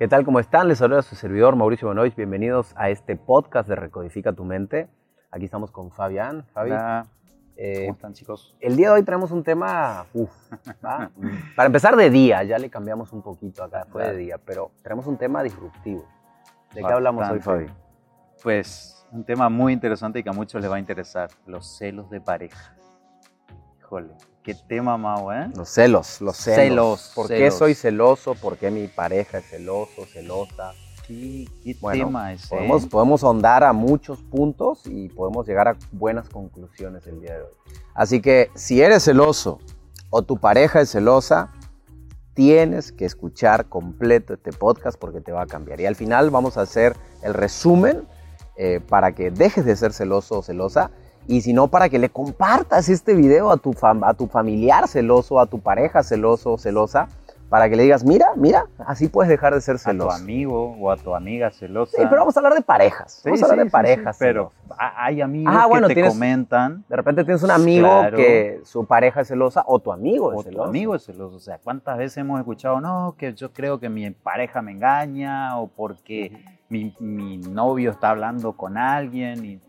¿Qué tal? ¿Cómo están? Les saluda su servidor Mauricio Bonois. Bienvenidos a este podcast de Recodifica tu Mente. Aquí estamos con Fabián. Fabi, Hola. eh, ¿Cómo están, chicos? el día de hoy tenemos un tema, uf, ¿va? para empezar de día, ya le cambiamos un poquito acá, fue de día, pero tenemos un tema disruptivo. ¿De qué hablamos hoy. Fabi? Pues un tema muy interesante y que a muchos les va a interesar, los celos de pareja. Híjole, qué tema, Mau, ¿eh? Los celos, los celos. Celos, ¿Por qué celos. soy celoso? ¿Por qué mi pareja es celoso, celosa? ¿Qué, qué Bueno, tema ese? Podemos, eh? podemos ahondar a muchos puntos y podemos llegar a buenas conclusiones el día de hoy. Así que si eres celoso o tu pareja es celosa, tienes que escuchar completo este podcast porque te va a cambiar. Y al final vamos a hacer el resumen eh, para que dejes de ser celoso o celosa y si no, para que le compartas este video a tu, fam- a tu familiar celoso, a tu pareja celoso o celosa, para que le digas, mira, mira, así puedes dejar de ser a tu celoso. amigo o a tu amiga celosa. Sí, pero vamos a hablar de parejas. Sí, vamos a hablar sí, de parejas. sí, pero hay amigos Ah, que bueno, te tienes- comentan de repente tienes un amigo Claro. que su pareja es celosa o tu amigo es o tu celoso. amigo es celoso. O sea, ¿cuántas veces hemos escuchado, no, que yo creo que mi pareja me engaña o porque mi, mi novio está hablando con alguien y,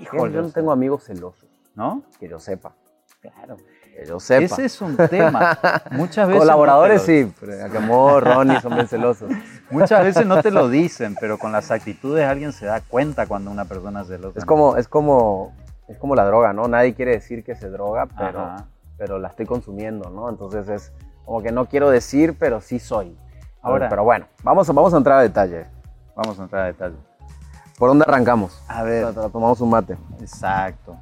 híjole, yo no tengo amigos celosos, ¿no? que yo sepa. Claro. Que yo sepa. Ese es un tema. Muchas veces Colaboradores no lo- sí, Acamor, Ronnie son bien celosos. Muchas veces no te lo dicen, pero con las actitudes alguien se da cuenta cuando una persona es celosa. Es como, es como, es como la droga, ¿no? Nadie quiere decir que se droga, pero, Ajá. pero la estoy consumiendo, ¿no? Entonces es como que no quiero decir, pero sí soy. Ahora- pero bueno, vamos, vamos a entrar a detalle. Vamos a entrar a detalle. ¿Por dónde arrancamos? A ver, Tomamos un mate. exacto.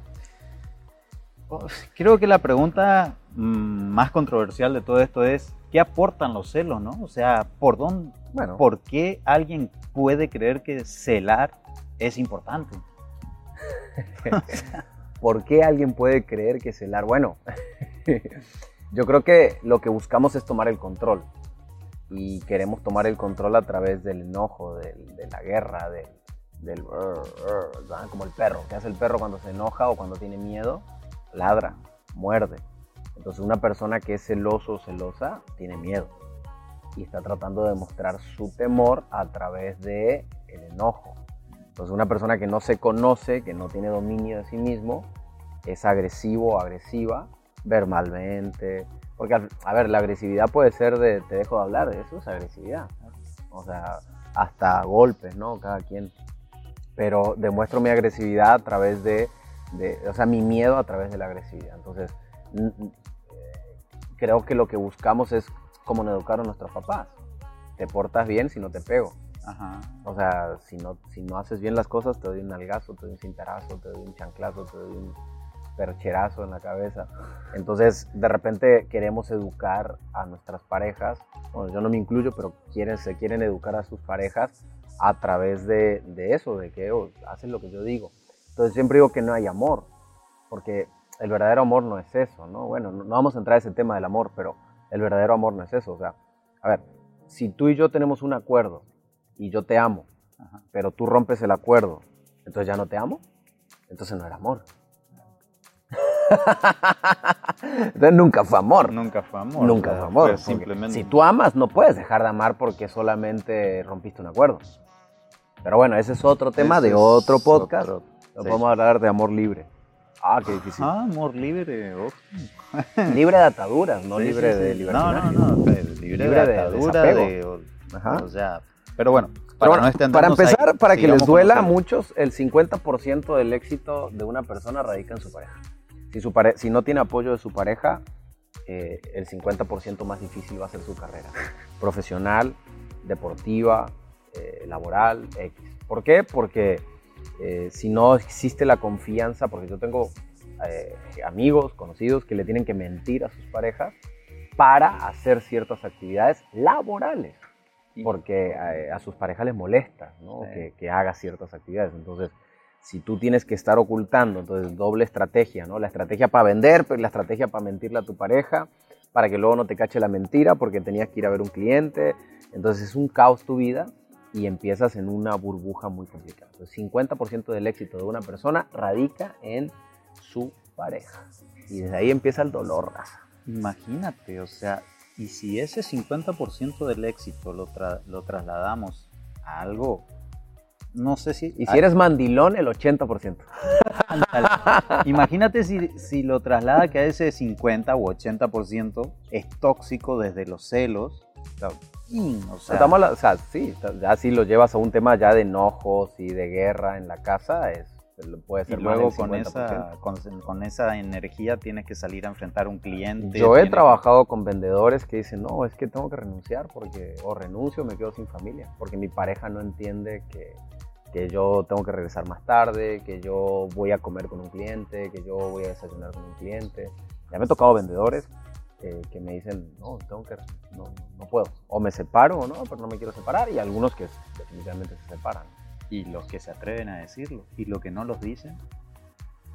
Pues, Creo que la pregunta mm, más controversial de todo esto es, ¿qué aportan los celos, no? O sea, ¿por dónde, Bueno, por qué alguien puede creer que celar es importante? ¿Por qué alguien puede creer que celar? Bueno, yo creo que lo que buscamos es tomar el control. Y queremos tomar el control a través del enojo, del- de la guerra, del, del "Rrr, rrr", ¿verdad? como el perro. ¿Qué hace el perro cuando se enoja o cuando tiene miedo? Ladra, muerde. Entonces una persona que es celoso o celosa tiene miedo y está tratando de demostrar su temor a través de el enojo. Entonces una persona que no se conoce, que no tiene dominio de sí mismo, es agresivo o agresiva verbalmente. Porque, a ver, la agresividad puede ser de te dejo de hablar, eso es agresividad. O sea, hasta golpes, ¿no? Cada quien. Pero demuestro mi agresividad a través de, de- o sea, mi miedo a través de la agresividad. Entonces, eh, creo que lo que buscamos es como nos educaron nuestros papás. Te portas bien si no te pego. Ajá. O sea, si no, si no haces bien las cosas, te doy un nalgazo, te doy un cintarazo, te doy un chanclazo, te doy un percherazo en la cabeza. Entonces, de repente queremos educar a nuestras parejas, bueno, yo no me incluyo, pero quieren, se quieren educar a sus parejas a través de, de eso, de que oh, hacen lo que yo digo. Entonces, siempre digo que no hay amor, porque el verdadero amor no es eso, ¿no? Bueno, no, no vamos a entrar a ese tema del amor, pero el verdadero amor no es eso. O sea, a ver, si tú y yo tenemos un acuerdo y yo te amo, Ajá. pero tú rompes el acuerdo, entonces ya no te amo, entonces no era amor. entonces nunca fue amor. Nunca fue amor. Nunca o sea, fue amor. porque simplemente... Si tú amas, no puedes dejar de amar porque solamente rompiste un acuerdo. Pero bueno, ese es otro tema Ese de otro podcast. otro- sí. podemos hablar de amor libre. Ah, qué difícil. Ah, amor libre. ojo. Libre de ataduras, no Sí, libre sí, de libertad. No, no, no. Libre, Libre de de atadura, desapego. de- Ajá. o sea, pero bueno, para, bueno, no para empezar, ahí, para que les duela a muchos, el 50% del éxito de una persona radica en su pareja. Si, su pare- si no tiene apoyo de su pareja, eh, el 50% más difícil va a ser su carrera. Profesional, deportiva, eh, laboral, X. ¿Por qué? Porque eh, si no existe la confianza, porque yo tengo eh, amigos, conocidos que le tienen que mentir a sus parejas para hacer ciertas actividades laborales porque eh, a, sus parejas les molesta ¿no? Sí. que, que haga ciertas actividades. Entonces, si tú tienes que estar ocultando, entonces doble estrategia, ¿no? La estrategia para vender, pero la estrategia para mentirle a tu pareja, para que luego no te cache la mentira porque tenías que ir a ver un cliente. Entonces es un caos tu vida y empiezas en una burbuja muy complicada. Entonces, 50% del éxito de una persona radica en su pareja. Y desde ahí empieza el dolor, raza. Imagínate, o sea, Y si ese 50% del éxito lo, lo trasladamos a algo no sé si... Y si eres mandilón, el 80%. Imagínate si, si, lo traslada que a ese 50 o 80% es tóxico desde los celos. O sea, o sea, sí, ya si lo llevas a un tema ya de enojos y de guerra en la casa, es, puede ser y luego con esa, con, esa energía tienes que salir a enfrentar a un cliente. Yo he trabajado con vendedores que dicen, no, es que tengo que renunciar porque o renuncio o me quedo sin familia, porque mi pareja no entiende que que yo tengo que regresar más tarde, que yo voy a comer con un cliente, que yo voy a desayunar con un cliente. Ya me he tocado vendedores eh, que me dicen, no, tengo que, no, no, puedo. O me separo o no, pero no me quiero separar. Y algunos que definitivamente se separan. Y los que se atreven a decirlo. Y los que no los dicen,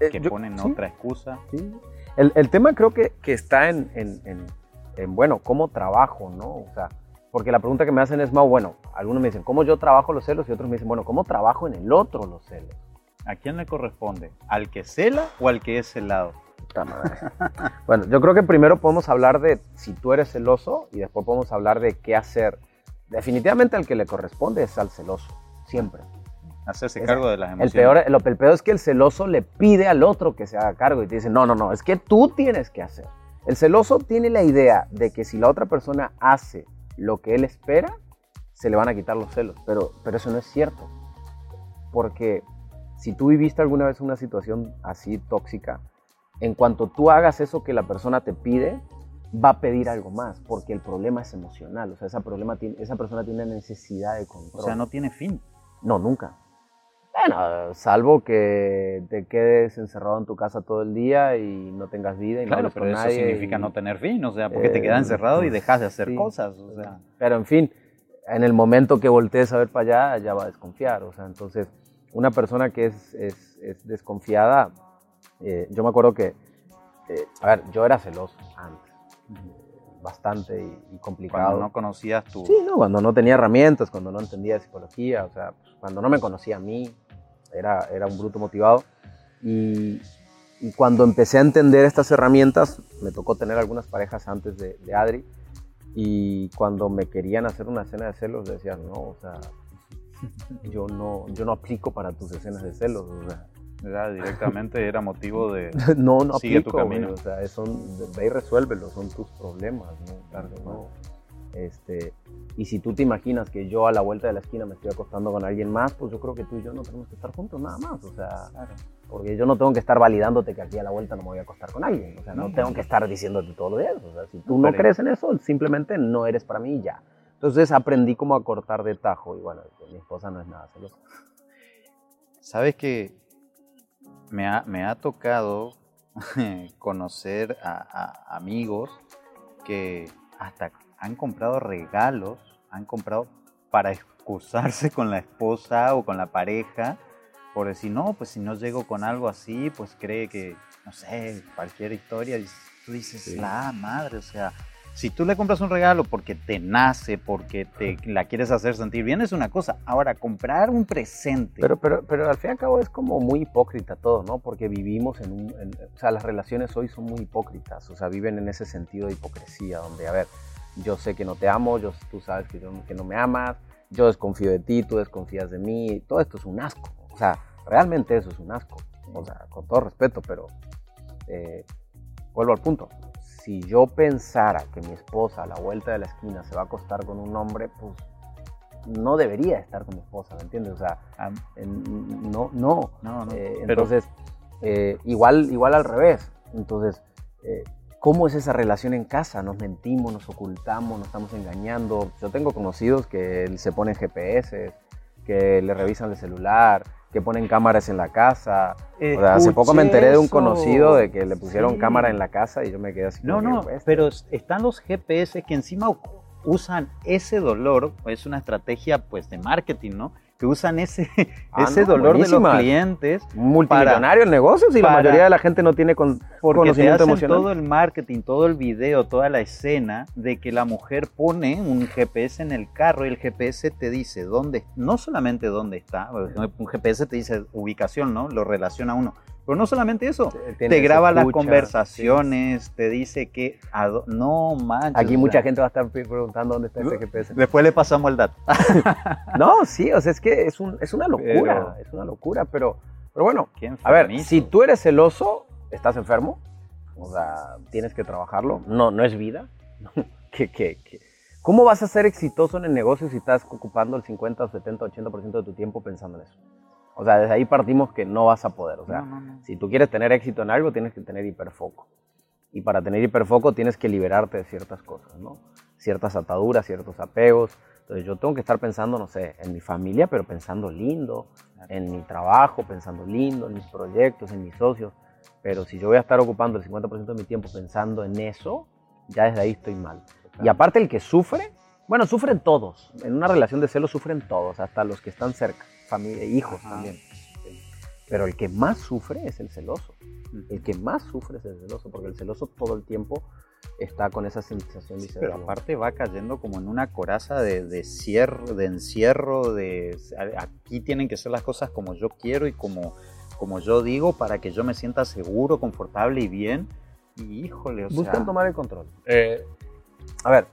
eh, que ponen otra excusa. Sí. El, el, tema creo que, que está en, en, en, en, bueno, cómo trabajo, ¿no? O sea, porque la pregunta que me hacen es, más bueno, algunos me dicen, ¿cómo yo trabajo los celos? Y otros me dicen, bueno, ¿cómo trabajo en el otro los celos? ¿A quién le corresponde? ¿Al que cela o al que es celado? Bueno, yo creo que primero podemos hablar de si tú eres celoso y después podemos hablar de qué hacer. Definitivamente al que le corresponde es al celoso, siempre. Hacerse cargo de las emociones. El peor, el peor es que el celoso le pide al otro que se haga cargo y te dice, no, no, no, es que tú tienes que hacer. El celoso tiene la idea de que si la otra persona hace lo que él espera, se le van a quitar los celos. Pero, pero eso no es cierto. Porque si tú viviste alguna vez una situación así tóxica, en cuanto tú hagas eso que la persona te pide, va a pedir algo más, porque el problema es emocional. O sea, esa, problema tiene, esa persona tiene necesidad de control. O sea, no tiene fin. No, nunca. Bueno, salvo que te quedes encerrado en tu casa todo el día y no tengas vida y claro, no pero eso significa no tener fin, o sea, porque te quedas encerrado y pues, dejas de hacer cosas, o sea. Pero en fin, en el momento que voltees a ver para allá, ya va a desconfiar, o sea, entonces, una persona que es, es, es desconfiada, eh, yo me acuerdo que, eh, a ver, yo era celoso antes, bastante y, complicado. Cuando no conocías tú. Sí, no, cuando no tenía herramientas, cuando no entendía psicología, o sea, cuando no me conocía a mí, era, era un bruto motivado. Y, y, cuando empecé a entender estas herramientas, me tocó tener algunas parejas antes de, de, Adri. Y cuando me querían hacer una escena de celos, decían, no, o sea, yo no, yo no aplico para tus escenas de celos. O sea, era, directamente era motivo de no, no sigue tu camino. o sea, son, ve y resuélvelo, son tus problemas, ¿no? Claro, no. Este, y si tú te imaginas que yo a la vuelta de la esquina me estoy acostando con alguien más, pues yo creo que tú y yo no tenemos que estar juntos nada más. O sea, porque yo no tengo que estar validándote que aquí a la vuelta no me voy a acostar con alguien. O sea, no, tengo que estar diciéndote todos los días. O sea, si tú no, crees en eso, simplemente no eres para mí y ya. Entonces aprendí como a cortar de tajo y bueno, mi esposa no es nada celosa. Sabes que me ha, me ha tocado conocer a amigos que hasta han comprado regalos, han comprado para excusarse con la esposa o con la pareja, por decir, no, pues si no llego con algo así, pues cree que, no sé, cualquier historia, tú dices, la madre, o sea, si tú le compras un regalo porque te nace, porque te la quieres hacer sentir bien, es una cosa. Ahora, comprar un presente. Pero, pero, pero al fin y al cabo es como muy hipócrita todo, ¿no? Porque vivimos en un. o sea, las relaciones hoy son muy hipócritas. O sea, viven en ese sentido de hipocresía, donde, a ver, yo sé que no te amo, yo, tú sabes que, yo, que no me amas, yo desconfío de ti, tú desconfías de mí, todo esto es un asco. O sea, realmente eso es un asco. O sea, con todo respeto, pero eh, vuelvo al punto. Si yo pensara que mi esposa a la vuelta de la esquina se va a acostar con un hombre, pues no debería estar con mi esposa, ¿me entiendes? O sea, no, no. no, eh, entonces, eh, igual, igual al revés. Entonces, ¿Cómo es esa relación en casa? Nos mentimos, nos ocultamos, nos estamos engañando. Yo tengo conocidos que se ponen GPS, que le revisan el celular, que ponen cámaras en la casa. hace poco me enteré de un conocido de que le pusieron cámara en la casa y yo me quedé así. No, no, pero están los GPS que encima usan ese dolor, es una estrategia pues de marketing, ¿no? Que usan ese, ah, ese dolor de los clientes. Multimillonarios negocios y la mayoría de la gente no tiene con, conocimiento te hacen todo el marketing, todo el video, toda la escena de que la mujer pone un GPS en el carro y el GPS te dice dónde, no solamente dónde está, un GPS te dice ubicación, ¿no? Lo relaciona a uno, Pero no solamente eso, Te- te graba las escucha, conversaciones, te dice que... No manches. Aquí mucha gente va a estar pre- preguntando dónde está ese GPS. Después le pasamos el dato. No, sí, o sea, es que es, un, es una locura, Pero- es una locura, pero, pero bueno, a ver, si tú eres celoso, estás enfermo, o sea, tienes que trabajarlo, no, no es vida. ¿Qué, qué, qué? ¿Cómo vas a ser exitoso en el negocio si estás ocupando el 50, 70, 80% de tu tiempo pensando en eso? O sea, desde ahí partimos que no vas a poder, o sea, No, no, no. si tú quieres tener éxito en algo, tienes que tener hiperfoco. Y para tener hiperfoco tienes que liberarte de ciertas cosas, ¿no? Ciertas ataduras, ciertos apegos. Entonces yo tengo que estar pensando, no sé, en mi familia, pero pensando lindo, en mi trabajo, pensando lindo, en mis proyectos, en mis socios. Pero si yo voy a estar ocupando el 50% de mi tiempo pensando en eso, ya desde ahí estoy mal. Y aparte el que sufre, bueno, sufren todos. En una relación de celos sufren todos, hasta los que están cerca, familia, hijos Ajá. también. Pero el que más sufre es el celoso. El que más sufre es el celoso, porque el celoso todo el tiempo está con esa sensación de Pero aparte va cayendo como en una coraza de, de, cierre, de encierro, de aquí tienen que ser las cosas como yo quiero y como, como yo digo para que yo me sienta seguro, confortable y bien. Y híjole, o buscan sea, tomar el control. Eh, a ver,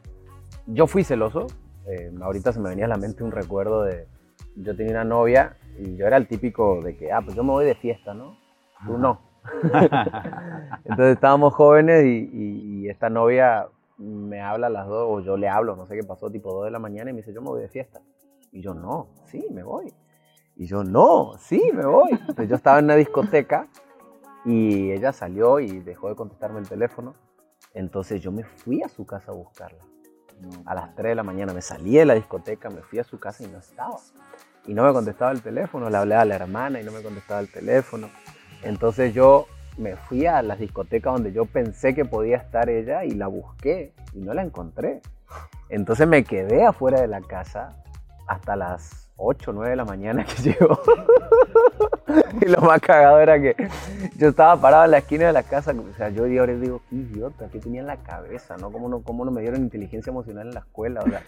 yo fui celoso. eh, ahorita se me venía a la mente un recuerdo de. Yo tenía una novia y yo era el típico de que, ah, pues yo me voy de fiesta, ¿no? Tú no. Entonces estábamos jóvenes y, y- y esta novia me habla a las dos, o yo le hablo, no sé qué pasó, tipo 2 de la mañana, y me dice, yo me voy de fiesta. Y yo, no, sí, me voy. Y yo, no, sí, me voy. Entonces yo estaba en una discoteca y ella salió y dejó de contestarme el teléfono. Entonces yo me fui a su casa a buscarla. A las 3 de la mañana me salí de la discoteca, me fui a su casa y no estaba. Y no me contestaba el teléfono, le hablé a la hermana y no me contestaba el teléfono. Entonces yo me fui a las discotecas donde yo pensé que podía estar ella y la busqué y no la encontré. Entonces me quedé afuera de la casa hasta las 8 o 9 de la mañana que llegó. y lo más cagado era que yo estaba parado en la esquina de la casa. O sea, yo ahora digo, qué idiota, ¿qué tenía en la cabeza? ¿no? ¿Cómo, no, ¿Cómo no me dieron inteligencia emocional en la escuela? O sea,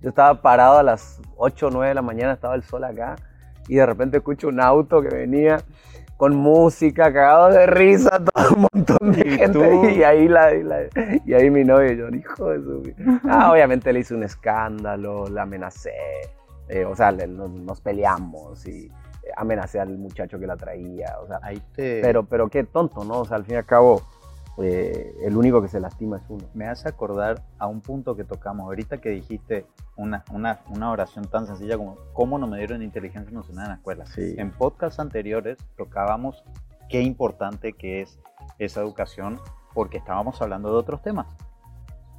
yo estaba parado a las 8 o 9 de la mañana, estaba el sol acá, y de repente escucho un auto que venía con música, cagado de risa, todo un montón de ¿Y gente. tú? Y ahí, la, y, la- y ahí mi novio, yo, hijo de su... Ah, obviamente le hice un escándalo, la amenacé, eh, o sea, le- nos, nos peleamos y eh, amenacé al muchacho que la traía, o sea, Ahí te... pero, pero qué tonto, ¿no? O sea, al fin y al cabo, eh, el único que se lastima es uno. Me hace acordar a un punto que tocamos ahorita que dijiste una, una, una oración tan sencilla como ¿cómo no me dieron inteligencia emocional en la escuela? Sí. En podcasts anteriores tocábamos qué importante que es esa educación porque estábamos hablando de otros temas.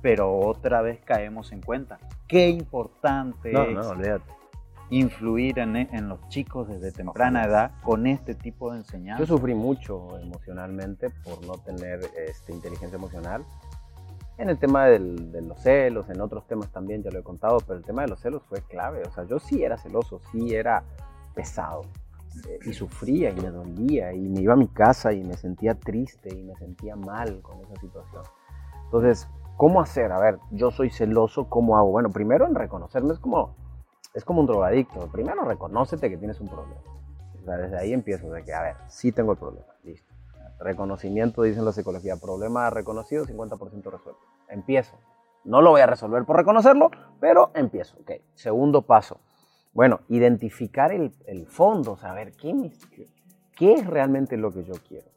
Pero otra vez caemos en cuenta qué importante No, es no, influir en, en los chicos desde temprana edad con este tipo de enseñanza. Yo sufrí mucho emocionalmente por no tener este, inteligencia emocional. En el tema del- de los celos, en otros temas también, ya lo he contado, pero el tema de los celos fue clave. O sea, yo sí era celoso, sí era pesado. eh, y sufría y me dolía y me iba a mi casa y me sentía triste y me sentía mal con esa situación. Entonces, ¿cómo hacer? A ver, yo soy celoso, ¿cómo hago? Bueno, primero en reconocerme es como, es como un drogadicto. Primero reconócete que tienes un problema. Desde ahí empiezo, de que, a ver, sí tengo el problema, listo. Reconocimiento, dicen la psicología, problema reconocido, 50% resuelto. Empiezo. No lo voy a resolver por reconocerlo, pero empiezo. Ok, segundo paso. Bueno, identificar el, el fondo, saber ¿qué, qué es realmente lo que yo quiero.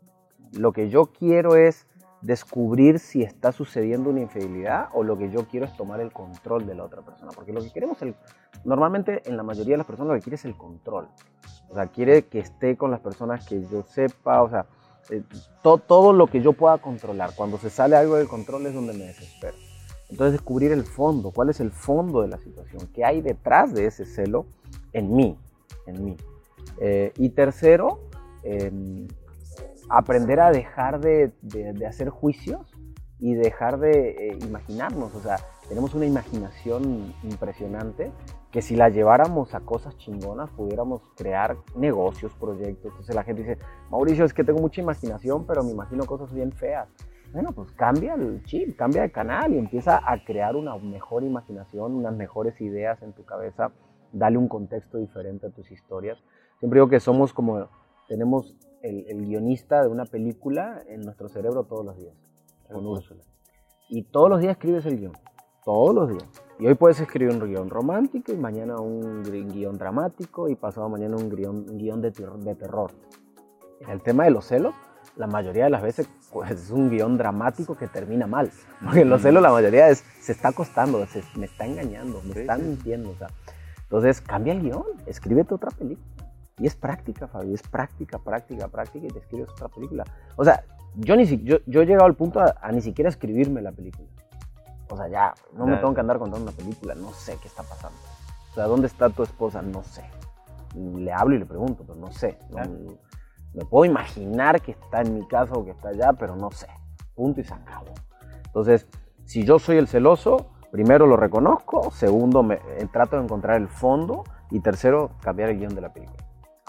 Lo que yo quiero es descubrir si está sucediendo una infidelidad o lo que yo quiero es tomar el control de la otra persona. Porque lo que queremos, el, normalmente en la mayoría de las personas lo que quiere es el control. O sea, quiere que esté con las personas que yo sepa, o sea, eh, to- todo lo que yo pueda controlar. Cuando se sale algo del control es donde me desespero. Entonces descubrir el fondo, cuál es el fondo de la situación, qué hay detrás de ese celo en mí, en mí. Eh, y tercero, eh, aprender a dejar de, de- hacer juicios y dejar de eh, imaginarnos. O sea, tenemos una imaginación impresionante que si la lleváramos a cosas chingonas pudiéramos crear negocios, proyectos. Entonces la gente dice, Mauricio, es que tengo mucha imaginación, pero me imagino cosas bien feas. Bueno, pues cambia el chip, cambia de canal y empieza a crear una mejor imaginación, unas mejores ideas en tu cabeza, dale un contexto diferente a tus historias. Siempre digo que somos como tenemos el, el guionista de una película en nuestro cerebro todos los días, con Úrsula. Y todos los días escribes el guion, todos los días. Y hoy puedes escribir un guion romántico y mañana un guion dramático y pasado mañana un guion, un guion de, de terror. En el tema de los celos, la mayoría de las veces pues, es un guion dramático que termina mal. Porque en los celos la mayoría es, se está acostando, se, me está engañando, me Sí, está sí. mintiendo. O sea. Entonces cambia el guion, escríbete otra película. Y es práctica, Fabi, es práctica, práctica, práctica y te escribes otra película. O sea, yo, ni si, yo, yo he llegado al punto a, a ni siquiera escribirme la película. O sea, ya, no me tengo que andar contando una película, no sé qué está pasando. O sea, ¿dónde está tu esposa? No sé. Le hablo y le pregunto, pero no sé. No- me puedo imaginar que está en mi casa o que está allá, pero no sé. Punto y se acabó. Entonces, si yo soy el celoso, primero lo reconozco, segundo me, eh, trato de encontrar el fondo y tercero cambiar el guion de la película.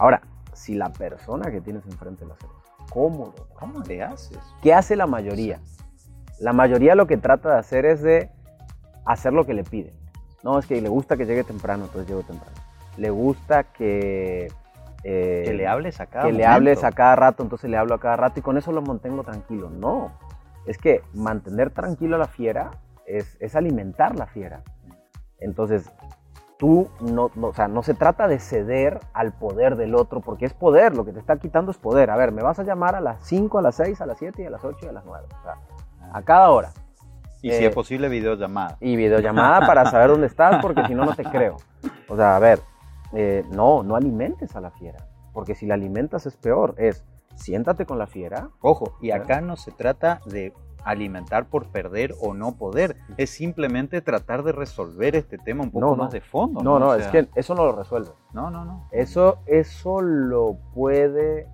Ahora, si la persona que tienes enfrente lo celosa, ¿cómo lo ¿Cómo le haces? ¿Qué hace la mayoría? La mayoría lo que trata de hacer es de hacer lo que le piden. No, es que le gusta que llegue temprano, entonces llego temprano. Le gusta que... eh, Que le hables a cada que le momento. hables a cada rato, entonces le hablo a cada rato y con eso lo mantengo tranquilo. No, es que mantener tranquilo a la fiera es, es alimentar la fiera. Entonces, tú no, no- o sea, no se trata de ceder al poder del otro, porque es poder, lo que te está quitando es poder. A ver, me vas a llamar a las 5, a las 6, a las 7 y a las 8 y a las 9. O sea, a cada hora. Y si eh, es posible, videollamada. Y videollamada para saber dónde estás, porque si no, no te creo. O sea, a ver, eh, no, no alimentes a la fiera, porque si la alimentas es peor. Es, siéntate con la fiera. Ojo, y acá no se trata de alimentar por perder o no poder, es simplemente tratar de resolver este tema un poco No, no. más de fondo. No, no, O es que eso no lo resuelve. No, no, no. Eso, eso lo puede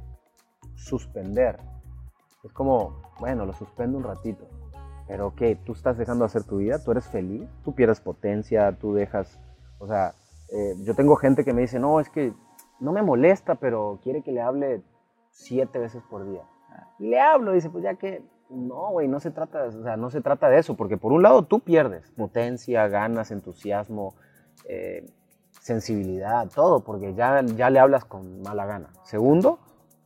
suspender. Es como, bueno, lo suspendo un ratito. Pero ¿qué? ¿Tú estás dejando de hacer tu vida? ¿Tú eres feliz? ¿Tú pierdes potencia? ¿Tú dejas...? O sea, eh, yo tengo gente que me dice, no, es que no me molesta, pero quiere que le hable siete veces por día. Y le hablo, dice, pues ya que... No, güey, no se trata, o sea, no se trata de eso, porque por un lado tú pierdes potencia, ganas, entusiasmo, eh, sensibilidad, todo, porque ya, ya le hablas con mala gana. Segundo,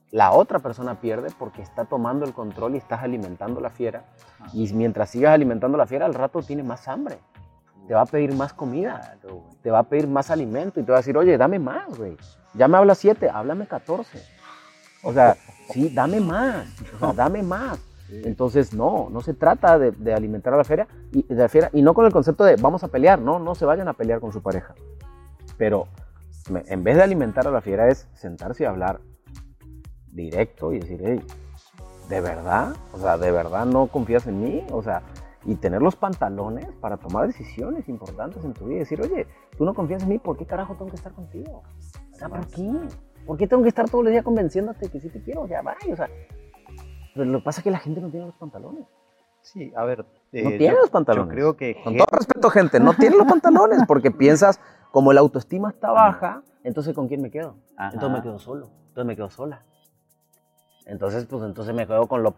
la otra persona pierde porque está tomando el control y estás alimentando la fiera. Y mientras sigas alimentando la fiera, al rato tiene más hambre. Te va a pedir más comida, te va a pedir más alimento y te va a decir, oye, dame más, güey. Ya me hablas 7, háblame 14. O sea, sí, dame más, o sea, dame más. Entonces, no, no se trata de, de alimentar a la fiera y, de la fiera y no con el concepto de vamos a pelear, no, no se vayan a pelear con su pareja. Pero me- en vez de alimentar a la fiera es sentarse y hablar directo y decir, hey, ¿de verdad? O sea, ¿de verdad no confías en mí? O sea, y tener los pantalones para tomar decisiones importantes en tu vida y decir, oye, tú no confías en mí, ¿por qué carajo tengo que estar contigo? O sea, ¿por qué? ¿Por qué tengo que estar todos los días convenciéndote que sí te quiero? O sea, vaya, o sea. Pero lo que pasa es que la gente no tiene los pantalones. Sí, a ver. No eh, tiene yo- los pantalones. Yo creo que Con todo respeto, gente, no tiene los pantalones porque piensas, como la autoestima está baja, entonces ¿con quién me quedo? Ajá. Entonces me quedo solo, entonces me quedo sola. Entonces, pues entonces me quedo con lo,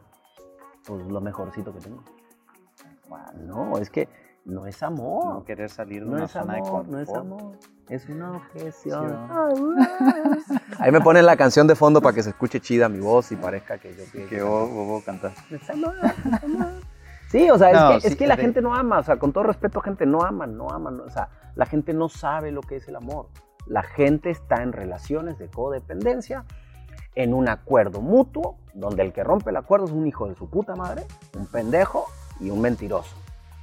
pues, lo mejorcito que tengo. No, es que no es amor. no querer salir de No una es zona de amor, confort. no es amor. Es una objeción. Sí, Ahí me ponen la canción de fondo para que se escuche chida mi voz y parezca que yo que- Que vos, vos, vos cantás. Es amor, es amor. Sí, o sea, No, es que, es sí, que la de- gente no ama, o sea, con todo respeto, gente no ama, no ama, no- o sea, la gente no sabe lo que es el amor. La gente está en relaciones de codependencia, en un acuerdo mutuo, donde el que rompe el acuerdo es un hijo de su puta madre, un pendejo y un mentiroso.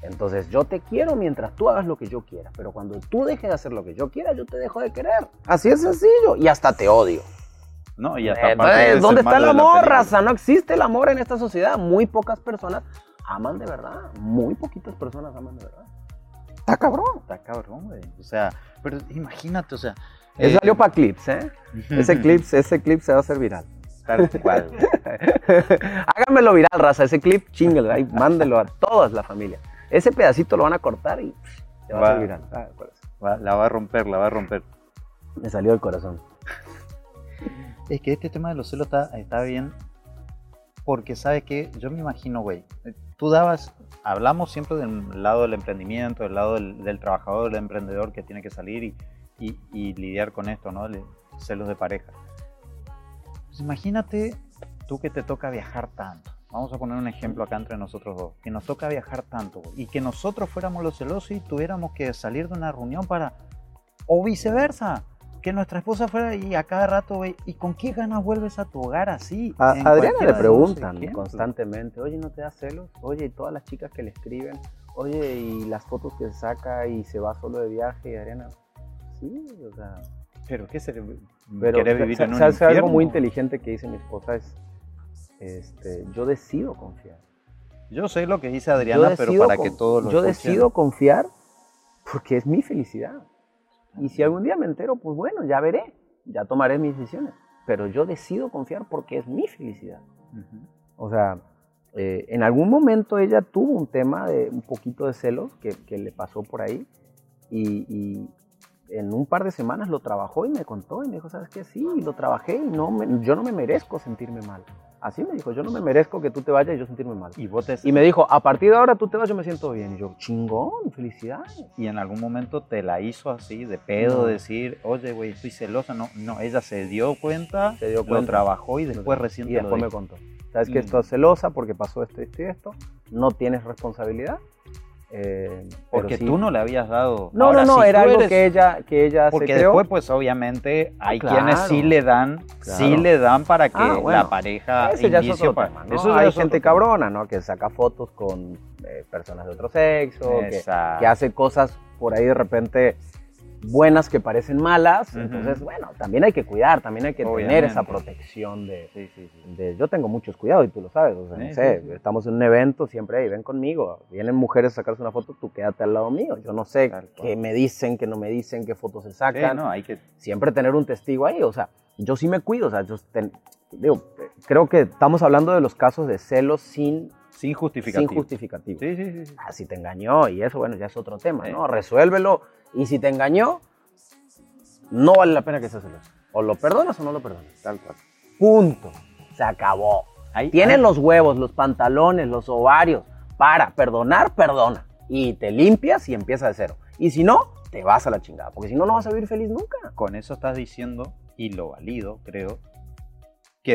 Entonces yo te quiero mientras tú hagas lo que yo quiera, pero cuando tú dejes de hacer lo que yo quiera, yo te dejo de querer. Así es sencillo, y hasta te odio. No, y hasta Eh, de ser ¿Dónde está el amor, raza? No existe el amor en esta sociedad. Muy pocas personas aman de verdad. Muy poquitas personas aman de verdad. Está cabrón. Está cabrón, güey. O sea, pero imagínate, o sea. Eso eh, salió para clips, ¿eh? Ese clip, ese clip se va a hacer viral. Tal cual. Háganmelo viral, raza. Ese clip, chingelo. Ahí, mándelo a toda la familia. Ese pedacito lo van a cortar y pff, va a Va. Ah. Va- la va a romper, la va a romper. Me salió del corazón. Es que este tema de los celos está, está bien porque, ¿sabes qué? Yo me imagino, güey, tú dabas, hablamos siempre del lado del emprendimiento, del lado del, del trabajador, del emprendedor que tiene que salir y, y- y lidiar con esto, ¿no? Le- celos de pareja. imagínate tú que te toca viajar tanto. Vamos a poner un ejemplo acá entre nosotros dos. Que nos toca viajar tanto y que nosotros fuéramos los celosos y tuviéramos que salir de una reunión para... O viceversa. Que nuestra esposa fuera y a cada rato, ¿y con qué ganas vuelves a tu hogar así? A Adriana le preguntan constantemente, oye, ¿no te da celos? Oye, y todas las chicas que le escriben, oye, y las fotos que saca y se va solo de viaje, y Adriana, sí, o sea... Pero qué se Pero ¿Querés vivir en un ¿sabes algo muy inteligente que dice mi esposa? Es, este, yo decido confiar. Yo sé lo que dice Adriana, pero para que todos lo Yo escuchen. decido confiar porque es mi felicidad. Y si algún día me entero, pues bueno, ya veré, ya tomaré mis decisiones. Pero yo decido confiar porque es mi felicidad. Ujú. O sea, eh, en algún momento ella tuvo un tema de un poquito de celos que, que le pasó por ahí y, y en un par de semanas lo trabajó y me contó y me dijo, ¿sabes qué? Sí, lo trabajé y no me- yo no me merezco sentirme mal. Así me dijo, yo no me merezco que tú te vayas y yo sentirme mal. Y vos te- Y me dijo, a partir de ahora tú te vas, yo me siento bien. Y yo, chingón, felicidades. y en algún momento te la hizo así, de pedo, No. decir, oye, güey, estoy celosa. No, no, ella se dio cuenta, Se dio lo cuenta. trabajó y después recién Y te lo después me contó. ¿Sabes que Mm. estás celosa porque pasó esto, esto y esto? No tienes responsabilidad. Eh, Porque sí- tú no le habías dado. No, Ahora, no, no, si era algo eres- que ella, que ella se Porque creó. después, pues obviamente, hay Claro. quienes sí le dan, sí le dan para que Ah, bueno. la pareja Ese ya es inicie otro pa- tema, ¿no? Eso Hay es gente cabrona, ¿no? Que saca fotos con eh, personas de otro sexo, que, que hace cosas por ahí de repente buenas que parecen malas. Ujú. Entonces, bueno, también hay que cuidar, también hay que tener Obviamente. esa protección de, Sí, sí, sí. de- yo tengo muchos cuidados y tú lo sabes, o sea, no sé, estamos en un evento, siempre, hey, ven conmigo, vienen mujeres a sacarse una foto, tú quédate al lado mío, yo no sé cual. qué me dicen, qué no me dicen, qué fotos se sacan, no, hay que. siempre tener un testigo ahí, o sea, yo sí me cuido, o sea, yo ten- digo, creo que estamos hablando de los casos de celos sin, Sin justificativo. sin justificativo. Sí, sí, sí. Ah, si te engañó y eso, bueno, ya es otro tema. ¿no? Resuélvelo y si te engañó, no vale la pena que seas celoso. O lo perdonas o no lo perdonas. Tal cual. Punto. Se acabó. Ahí- Tienes ahí- los huevos, los pantalones, los ovarios para perdonar, perdona. Y te limpias y empieza de cero. Y si no, te vas a la chingada. Porque si no, no vas a vivir feliz nunca. Con eso estás diciendo, y lo valido, creo, que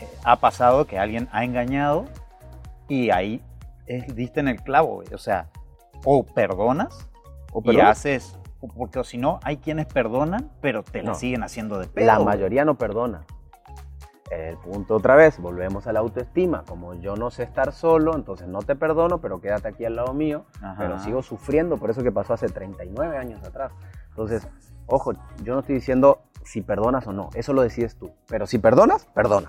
eh, ha pasado que alguien ha engañado y ahí es- diste en el clavo. O sea, o perdonas O y haces, porque si no, hay quienes perdonan, pero te la No. siguen haciendo de pedo. La mayoría no perdona. El punto otra vez, volvemos a la autoestima. Como yo no sé estar solo, entonces no te perdono, pero quédate aquí al lado mío. Ajá. Pero sigo sufriendo por eso que pasó hace 39 años atrás. Entonces, ojo, yo no estoy diciendo si perdonas o no, eso lo decides tú. Pero si perdonas, perdona.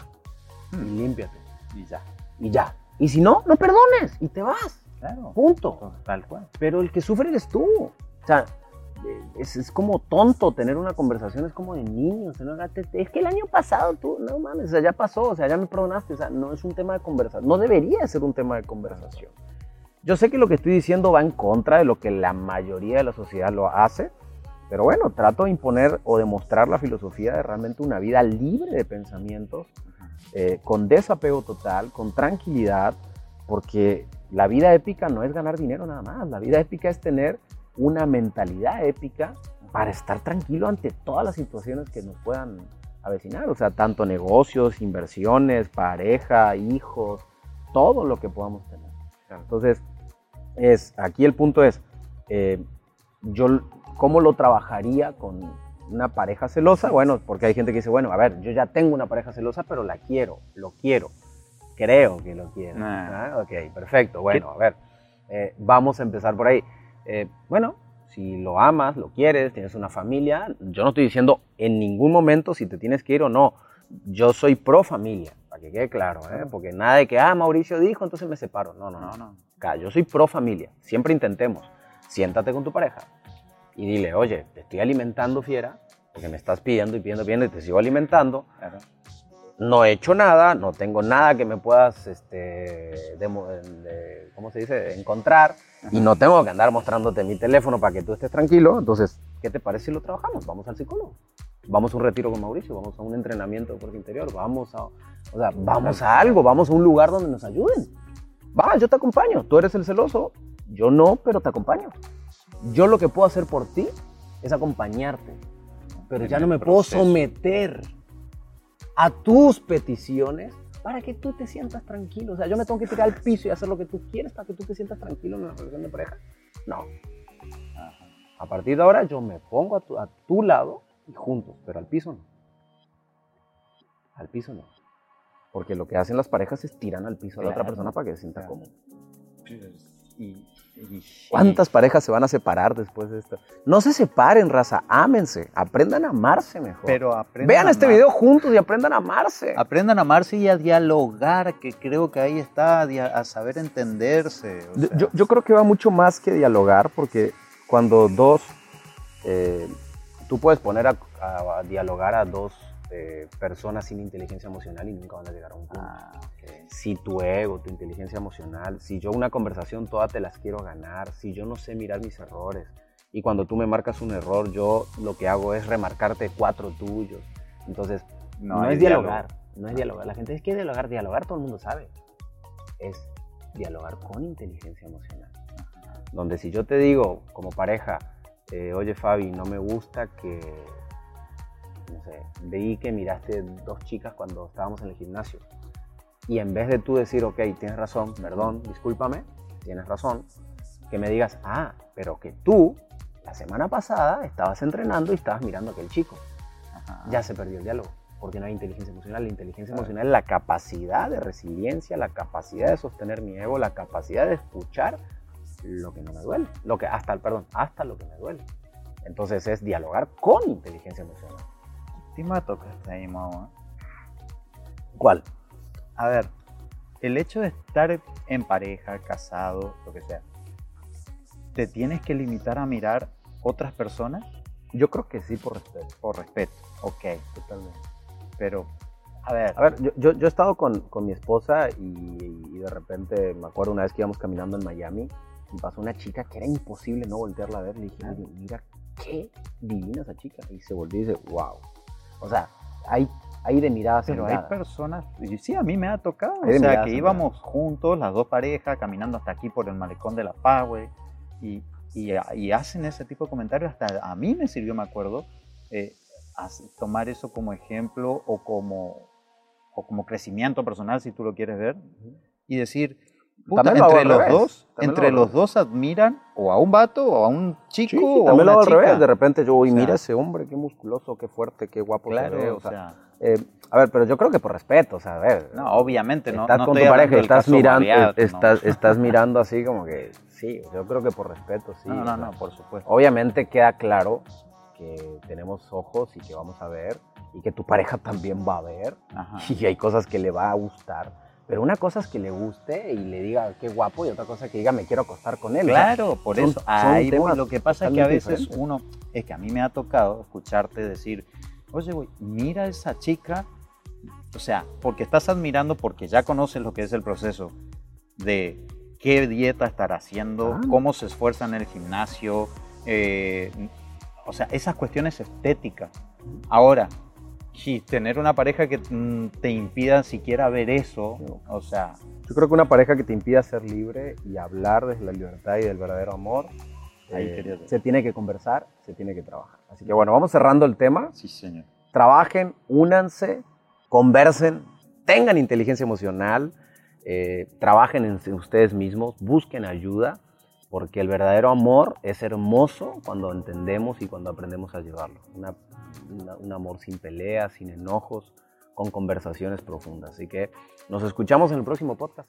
Y Hmm. límpiate. Y ya. Y ya. Y si no, no perdones y te vas. Claro. Punto. Tal cual. Pero el que sufre eres tú. O sea, eh, es, es como tonto tener una conversación, es como de niños. ¿no? Es que el año pasado tú, no mames, o sea, ya pasó, o sea, ya me perdonaste. O sea, no es un tema de conversación. No debería ser un tema de conversación. Yo sé que lo que estoy diciendo va en contra de lo que la mayoría de la sociedad lo hace, pero bueno, trato de imponer o demostrar la filosofía de realmente una vida libre de pensamientos, eh, con desapego total, con tranquilidad, porque la vida épica no es ganar dinero nada más, la vida épica es tener una mentalidad épica para estar tranquilo ante todas las situaciones que nos puedan avecinar, o sea, tanto negocios, inversiones, pareja, hijos, todo lo que podamos tener. Entonces, es, aquí el punto es, eh, yo, ¿cómo lo trabajaría con una pareja celosa? Bueno, porque hay gente que dice, bueno, a ver, yo ya tengo una pareja celosa, pero la quiero, lo quiero, creo que lo quiero. Ah. Ah, ok, perfecto, bueno, a ver, eh, vamos a empezar por ahí. Eh, bueno, si lo amas, lo quieres, tienes una familia, yo no estoy diciendo en ningún momento si te tienes que ir o no. Yo soy pro familia, para que quede claro, ¿eh? porque nada de que, ah, Mauricio dijo, entonces me separo. No, no, no. No, Yo soy pro familia, siempre intentemos. Siéntate con tu pareja y dile, oye, te estoy alimentando fiera, porque me estás pidiendo y pidiendo, pidiendo y te sigo alimentando. Claro. No he hecho nada, no tengo nada que me puedas, este, de- ¿cómo se dice?, encontrar. Y no tengo que andar mostrándote mi teléfono para que tú estés tranquilo. Entonces, ¿qué te parece si lo trabajamos? Vamos al psicólogo. Vamos a un retiro con Mauricio, vamos a un entrenamiento de fuerza interior, vamos a, o sea, vamos a algo, vamos a un lugar donde nos ayuden. Va, yo te acompaño. Tú eres el celoso, yo no, pero te acompaño. Yo lo que puedo hacer por ti es acompañarte. pero en ya no me puedo someter a tus peticiones para que tú te sientas tranquilo. O sea, yo me tengo que tirar al piso y hacer lo que tú quieres para que tú te sientas tranquilo en una relación de pareja. No. Ajá. A partir de ahora yo me pongo a tu, a tu lado y juntos, pero al piso no. Al piso no. Porque lo que hacen las parejas es tiran al piso a la otra persona para que se sienta Claro. cómodo. Y- ¿Cuántas parejas se van a separar después de esto? No se separen, raza, ámense, aprendan a amarse mejor. Pero aprendan Vean a este amar- video juntos y aprendan a amarse. Aprendan a amarse y a dialogar, que creo que ahí está, a saber entenderse. o Yo, sea, yo- yo creo que va mucho más que dialogar, porque cuando dos, eh, tú puedes poner a, a- a dialogar a dos eh, personas sin inteligencia emocional y nunca van a llegar a un punto. ah. Si tu ego, tu inteligencia emocional, si yo una conversación toda te las quiero ganar, si yo no sé mirar mis errores, y cuando tú me marcas un error, yo lo que hago es remarcarte cuatro tuyos. Entonces, no, es diálogo. dialogar, no es dialogar. La gente es que dialogar, dialogar todo el mundo sabe. Es dialogar con inteligencia emocional. Donde si yo te digo como pareja, eh, oye Fabi, no me gusta que, no sé, veí que miraste dos chicas cuando estábamos en el gimnasio. Y en vez de tú decir, ok, tienes razón, perdón, discúlpame, tienes razón, que me digas, ah, pero que tú la semana pasada estabas entrenando y estabas mirando a aquel chico Ajá. ya se perdió el diálogo, porque no hay inteligencia emocional. La inteligencia emocional es la capacidad de resiliencia, la capacidad de sostener mi ego, la capacidad de escuchar lo que no me duele, lo que hasta, perdón, hasta lo que me duele. Entonces es dialogar con inteligencia emocional. Me tocaste ahí, mamá. ¿Cuál? A ver, el hecho de estar en pareja, casado, lo que sea, ¿te tienes que limitar a mirar otras personas Yo creo que sí por respeto. por respeto? Ok, Totalmente. pero, a ver, A ver, yo, yo, yo he estado con, con mi esposa y, y de repente me acuerdo una vez que íbamos caminando en Miami y pasó una chica que era imposible no voltearla a ver. Le dije, mira qué divina esa chica. Y se volvió y dice, wow. O sea, hay, hay de miradas pero en hay personas, y sí, a mí me ha tocado, Hay o sea, que íbamos juntos, las dos parejas, caminando hasta aquí por el malecón de La Paz, güey, y, y, y hacen ese tipo de comentarios, hasta a mí me sirvió, me acuerdo, eh, tomar eso como ejemplo o como, o como crecimiento personal, si tú lo quieres ver, y decir, puta, lo entre los revés, dos, también entre los dos admiran o a un vato o a un chico Sí, o a una lo hago al chica. revés. De repente yo, uy, O sea, mira ese hombre, qué musculoso, qué fuerte, qué guapo Claro, se ve. o O sea, sea, eh, a ver, pero yo creo que por respeto, o sea, a ver. no, obviamente, no, estás no con tu pareja estás mirando, estás, estás mirando así como que, sí, yo creo que por respeto, sí. no, no, no, por supuesto. Obviamente queda claro que tenemos ojos y que vamos a ver y que tu pareja también va a ver Ajá. y hay cosas que le va a gustar. Pero una cosa es que le guste y le diga qué guapo y otra cosa es que diga me quiero acostar con él. O sea, Claro, por son- eso. son Ahí Lo que pasa es que a veces diferentes. uno, es que a mí me ha tocado escucharte decir, oye, güey, mira a esa chica, o sea, porque estás admirando, porque ya conoces lo que es el proceso de qué dieta estará haciendo, Ah. cómo se esfuerza en el gimnasio, eh, o sea, esas cuestiones estéticas. Ahora, si tener una pareja que mm, te impida siquiera ver eso, No. o sea, Yo creo que una pareja que te impida ser libre y hablar desde la libertad y del verdadero amor, Ahí eh, se tiene que conversar, se tiene que trabajar. Así que bueno, vamos cerrando el tema. sí, señor. Trabajen, únanse, conversen, tengan inteligencia emocional, eh, trabajen en ustedes mismos, busquen ayuda, porque el verdadero amor es hermoso cuando entendemos y cuando aprendemos a llevarlo. Un amor sin peleas, sin enojos, con conversaciones profundas. Así que nos escuchamos en el próximo podcast.